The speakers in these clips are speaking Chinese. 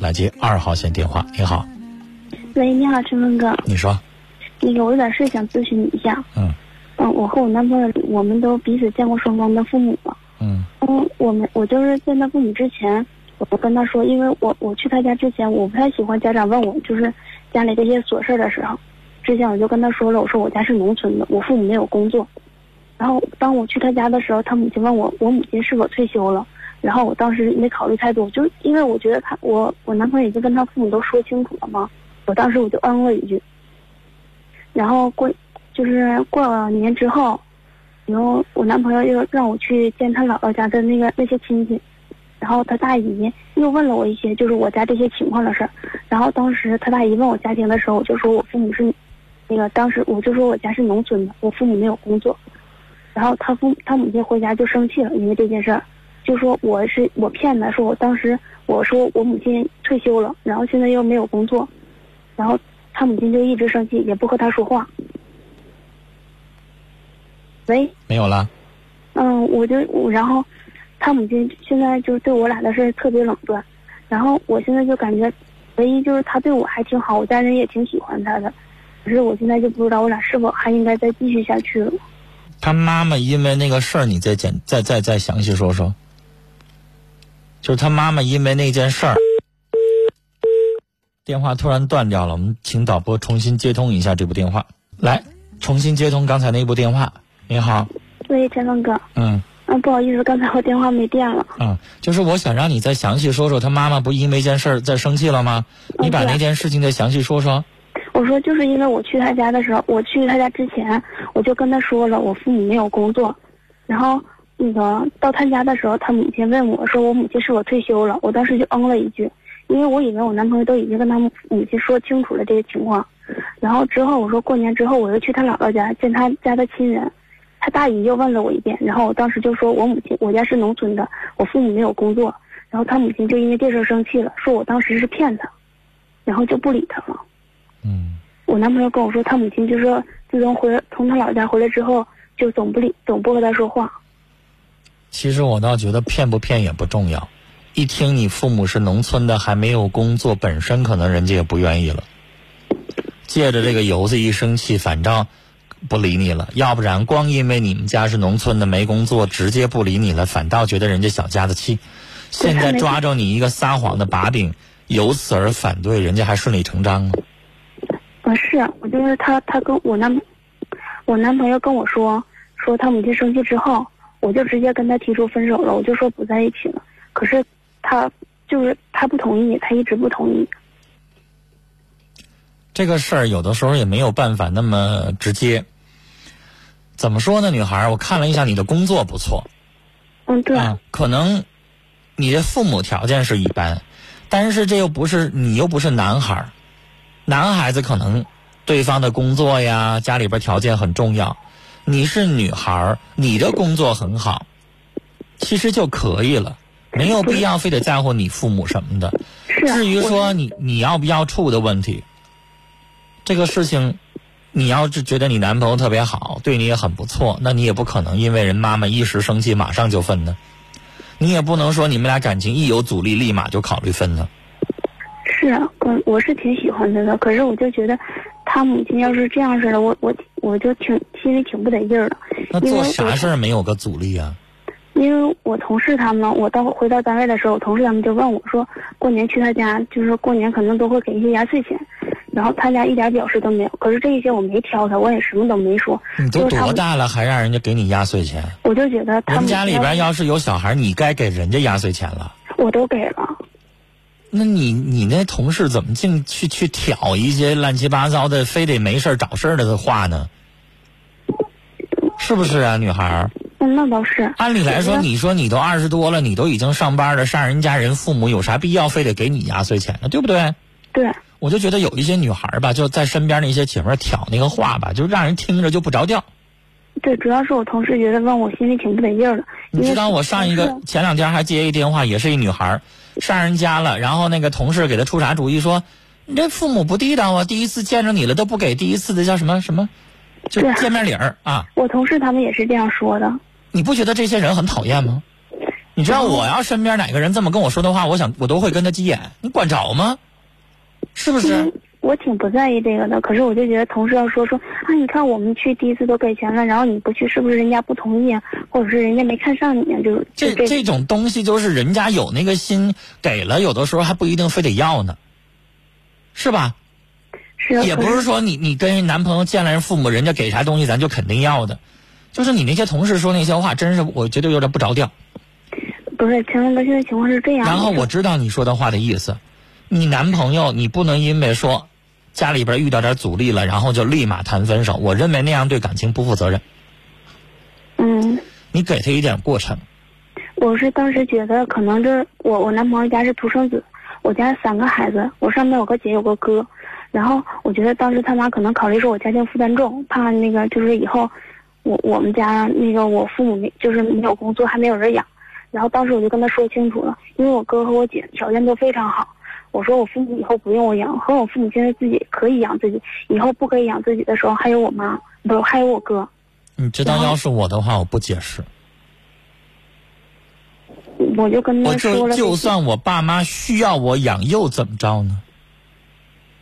来接二号线电话，你好，喂，你好，陈峰哥。你说，那个我有点事想咨询你一下。嗯嗯，我和我男朋友，我们都彼此见过双方的父母了。嗯嗯，我们我就是见他父母之前，我跟他说，因为我我去他家之前，我不太喜欢家长问我就是家里这些琐事的时候，之前我就跟他说了，我说我家是农村的，我父母没有工作。然后当我去他家的时候，他母亲问我我母亲是否退休了，然后我当时没考虑太多，就因为我觉得他我我男朋友已经跟他父母都说清楚了嘛，我当时我就嗯了一句。然后过就是过了年之后，然后我男朋友又让我去见他姥姥家的那个那些亲戚，然后他大姨又问了我一些就是我家这些情况的事儿，然后当时他大姨问我家庭的时候，我就说我父母是，那个当时我就说我家是农村的，我父母没有工作，然后他父他母亲回家就生气了，因为这件事儿，就说我是我骗他，说我当时我说我母亲退休了，然后现在又没有工作，然后他母亲就一直生气，也不和他说话。喂，没有了，嗯，我就我，然后他母亲现在就是对我俩的事儿特别冷淡，然后我现在就感觉，唯一就是他对我还挺好，我家人也挺喜欢他的，可是我现在就不知道我俩是否还应该再继续下去了。他妈妈因为那个事儿，你再简再再再详细说说。就是他妈妈因为那件事儿，电话突然断掉了，我们请导播重新接通一下这部电话。来，重新接通刚才那部电话。你好，喂，陈峰哥，嗯啊，不好意思，刚才我电话没电了。嗯，就是我想让你再详细说说，他妈妈不因为一件事儿在生气了吗？你把那件事情再详细说说。我说就是因为我去他家的时候，我去他家之前，我就跟他说了，我父母没有工作，然后那个到他家的时候，他母亲问我说我母亲是否退休了，我当时就嗯了一句，因为我以为我男朋友都已经跟他母亲说清楚了这个情况，然后之后我说过年之后我又去他姥姥家见他家的亲人，他大姨又问了我一遍，然后我当时就说我母亲我家是农村的，我父母没有工作，然后他母亲就因为这事生气了，说我当时是骗他，然后就不理他了。嗯我男朋友跟我说，他母亲就说，自从回从他老家回来之后，就总不理，总不和他说话。其实我倒觉得骗不骗也不重要，一听你父母是农村的，还没有工作，本身可能人家也不愿意了。借着这个由子一生气，反正不理你了；要不然光因为你们家是农村的没工作，直接不理你了，反倒觉得人家小家子气。现在抓着你一个撒谎的把柄，由此而反对，人家还顺理成章啊。啊，是我就是他，他跟我男，我男朋友跟我说，说他母亲生气之后，我就直接跟他提出分手了，我就说不在一起了。可是他就是他不同意，他一直不同意。这个事儿有的时候也没有办法那么直接。怎么说呢，女孩儿？我看了一下你的工作不错，嗯，对，啊，可能你的父母条件是一般，但是这又不是你又不是男孩儿，男孩子可能对方的工作呀、家里边条件很重要，你是女孩儿，你的工作很好，其实就可以了，没有必要非得在乎你父母什么的。至于说你你要不要处的问题，这个事情，你要是觉得你男朋友特别好，对你也很不错，那你也不可能因为人妈妈一时生气马上就分呢。你也不能说你们俩感情一有阻力立马就考虑分呢。是啊，我我是挺喜欢他的，可是我就觉得，他母亲要是这样式的，我我我就挺心里挺不得劲儿的。那做啥事儿没有个阻力啊？因为我同事他们，我到回到单位的时候，我同事他们就问我说，过年去他家，就是过年可能都会给一些压岁钱，然后他家一点表示都没有。可是这一些我没挑他，我也什么都没说。你都多大了还让人家给你压岁钱？我就觉得他们家里边要是有小孩，你该给人家压岁钱了。我都给了，那你你那同事怎么净去去挑一些乱七八糟的，非得没事儿找事儿的话呢？是不是啊，女孩儿？嗯，那倒是。按理来说，你说你都二十多了，你都已经上班了，上人家人父母有啥必要非得给你压岁钱呢？对不对？对，我就觉得有一些女孩儿吧，就在身边那些姐妹儿挑那个话吧，就让人听着就不着调。对，主要是我同事觉得问我心里挺不得劲儿的。你知道我上一个前两天还接一电话，也是一女孩儿上人家了，然后那个同事给他出啥主意说，你这父母不地道啊，第一次见着你了都不给第一次的叫什么什么，就见面礼儿啊，我同事他们也是这样说的。你不觉得这些人很讨厌吗？你知道我要身边哪个人这么跟我说的话，我想我都会跟他急眼。你管着吗？是不是？我挺不在意这个的，可是我就觉得同事要说说啊，你看我们去第一次都给钱了，然后你不去，是不是人家不同意啊？或者是人家没看上你啊？就是这这种东西，就是人家有那个心给了，有的时候还不一定非得要呢，是吧？是。也不是说你你跟人男朋友见了人父母，人家给啥东西咱就肯定要的，就是你那些同事说那些话，真是我觉得有点不着调。不是，陈文哥，现在情况是这样。然后我知道你说的话的意思，你男朋友你不能因为说。家里边遇到点阻力了，然后就立马谈分手。我认为那样对感情不负责任。嗯。你给他一点过程。我是当时觉得可能这我我男朋友家是独生子，我家三个孩子，我上面有个姐有个哥，然后我觉得当时他妈可能考虑说我家庭负担重，怕那个就是以后我我们家那个我父母没就是没有工作还没有人养，然后当时我就跟他说清楚了，因为我哥和我姐条件都非常好。我说我父母以后不用我养，和我父母现在自己可以养自己，以后不可以养自己的时候，还有我妈，不还有我哥。你知道，要是我的话，我不解释。我就跟他说了。就就算我爸妈需要我养，又怎么着呢？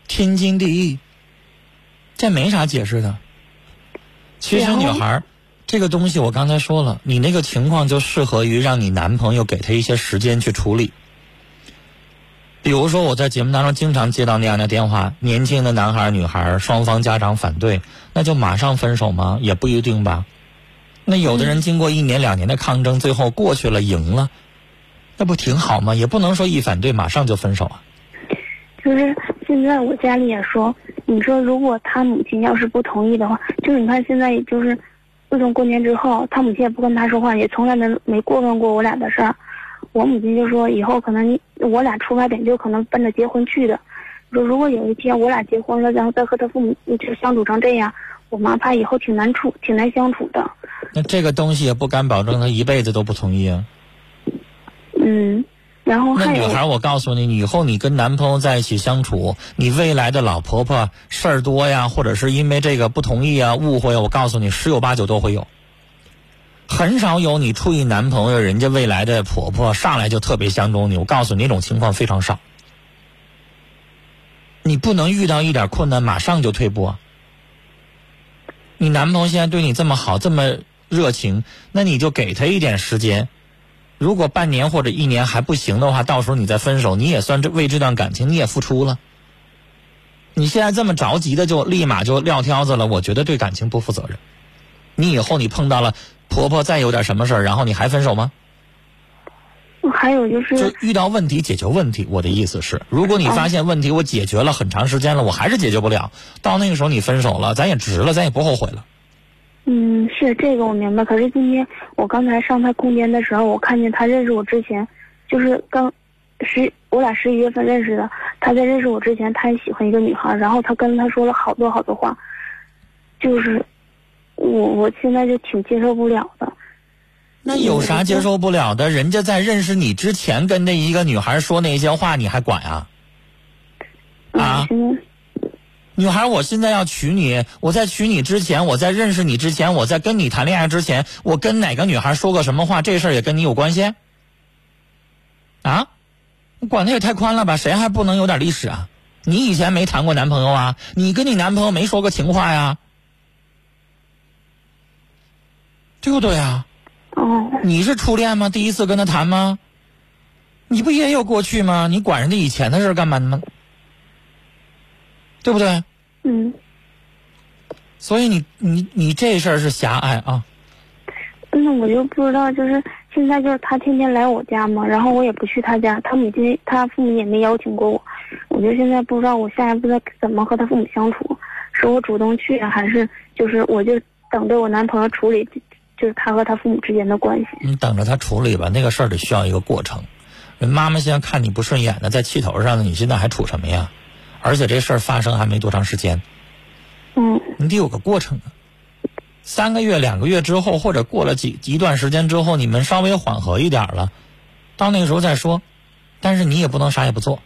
天经地义，这没啥解释的。其实女孩，这个东西我刚才说了，你那个情况就适合于让你男朋友给他一些时间去处理。比如说，我在节目当中经常接到那样的电话：年轻的男孩女孩双方家长反对，那就马上分手吗？也不一定吧。那有的人经过一年两年的抗争，最后过去了，赢了，那不挺好吗？也不能说一反对马上就分手啊。就是现在我家里也说，你说如果他母亲要是不同意的话，就是你看现在就是自从过年之后，他母亲也不跟他说话，也从来没没过问过我俩的事儿。我母亲就说：“以后可能我俩出发点就可能奔着结婚去的。说如果有一天我俩结婚了，然后再和他父母就相处成这样，我妈怕以后挺难处、挺难相处的。”那这个东西也不敢保证他一辈子都不同意啊。嗯，然后那女孩，我告诉你，以后你跟男朋友在一起相处，你未来的老婆婆事儿多呀，或者是因为这个不同意啊、误会啊，我告诉你，十有八九都会有。很少有你处于男朋友，人家未来的婆婆上来就特别相中你。我告诉你，那种情况非常少。你不能遇到一点困难马上就退步！你男朋友现在对你这么好，这么热情，那你就给他一点时间。如果半年或者一年还不行的话，到时候你再分手，你也算这为这段感情你也付出了。你现在这么着急的就立马就撂挑子了，我觉得对感情不负责任。你以后你碰到了。婆婆再有点什么事儿，然后你还分手吗？还有就是，就遇到问题解决问题。我的意思是，如果你发现问题我解决了很长时间了，我还是解决不了，到那个时候你分手了，咱也值了，咱也不后悔了。嗯，是这个我明白。可是今天我刚才上他空间的时候，我看见他认识我之前，就是刚十我俩十一月份认识的。他在认识我之前，他也喜欢一个女孩，然后他跟他说了好多好多话，就是。我我现在就挺接受不了的，那有啥接受不了的？人家在认识你之前跟那一个女孩说那些话，你还管啊？啊？女孩，我现在要娶你，我在娶你之前，我在认识你之前，我在跟你谈恋爱之前，我跟哪个女孩说过什么话？这事儿也跟你有关系？啊？管的也太宽了吧？谁还不能有点历史啊？你以前没谈过男朋友啊？你跟你男朋友没说过情话呀？对不对啊？哦，你是初恋吗？第一次跟他谈吗？你不也有过去吗？你管人家以前的事干嘛呢？对不对？嗯。所以你你你这事儿是狭隘啊。那我就不知道，就是现在就是他天天来我家嘛，然后我也不去他家，他母亲他父母也没邀请过我，我就现在不知道我下一步该怎么和他父母相处，是我主动去，还是就是我就等着我男朋友处理。就是他和他父母之间的关系。你等着他处理吧，那个事儿得需要一个过程。人妈妈现在看你不顺眼呢，在气头上呢，你现在还处什么呀？而且这事儿发生还没多长时间。嗯。你得有个过程啊。三个月、两个月之后，或者过了几一段时间之后，你们稍微缓和一点了，到那个时候再说。但是你也不能啥也不做。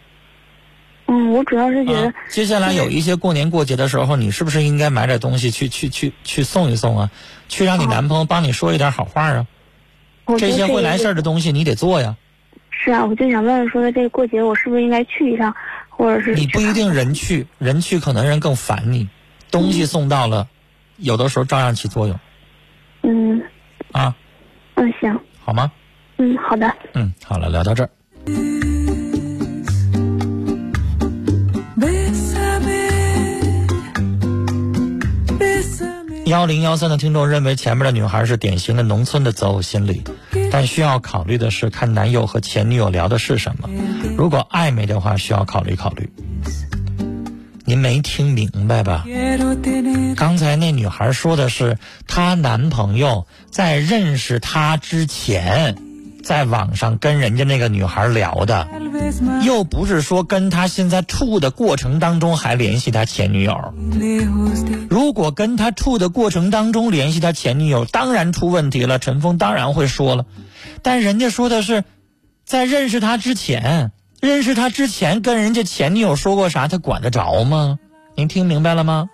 嗯，我主要是觉得，接下来有一些过年过节的时候，你是不是应该买点东西去去去去送一送啊？去让你男朋友帮你说一点好话啊？这些会来事儿的。东西你得做呀。是啊，我就想问问说的，这个过节我是不是应该去一趟，或者是你不一定人去，人去可能人更烦你，东西送到了，有的时候照样起作用嗯啊，嗯行好吗？嗯好的嗯，好了，聊到这儿。幺零幺三的听众认为前面的女孩是典型的农村的择偶心理，但需要考虑的是看男友和前女友聊的是什么。如果暧昧的话，需要考虑考虑。您没听明白吧？刚才那女孩说的是她男朋友在认识她之前，在网上跟人家那个女孩聊的，又不是说跟他现在处的过程当中还联系他前女友。如果跟他处的过程当中联系他前女友，当然出问题了。陈峰当然会说了，但人家说的是，在认识他之前，认识他之前跟人家前女友说过啥，他管得着吗？您听明白了吗？